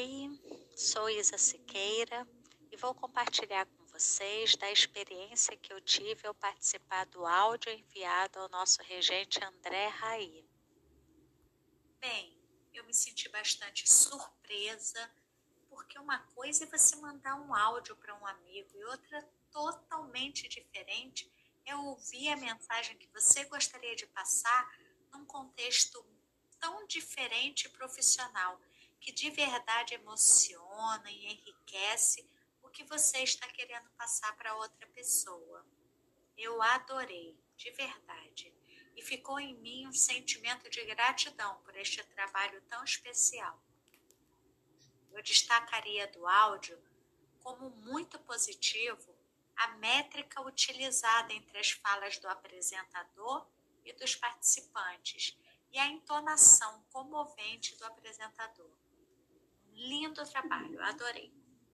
Oi, sou Isa Siqueira e vou compartilhar com vocês da experiência que eu tive ao participar do áudio enviado ao nosso regente André Raí. Bem, eu me senti bastante surpresa, porque uma coisa é você mandar um áudio para um amigo e outra totalmente diferente é ouvir a mensagem que você gostaria de passar num contexto tão diferente e profissional que de verdade emociona e enriquece o que você está querendo passar para outra pessoa. Eu adorei, de verdade, e ficou em mim um sentimento de gratidão por este trabalho tão especial. Eu destacaria do áudio como muito positivo a métrica utilizada entre as falas do apresentador e dos participantes e a entonação comovente do apresentador. Lindo trabalho, adorei.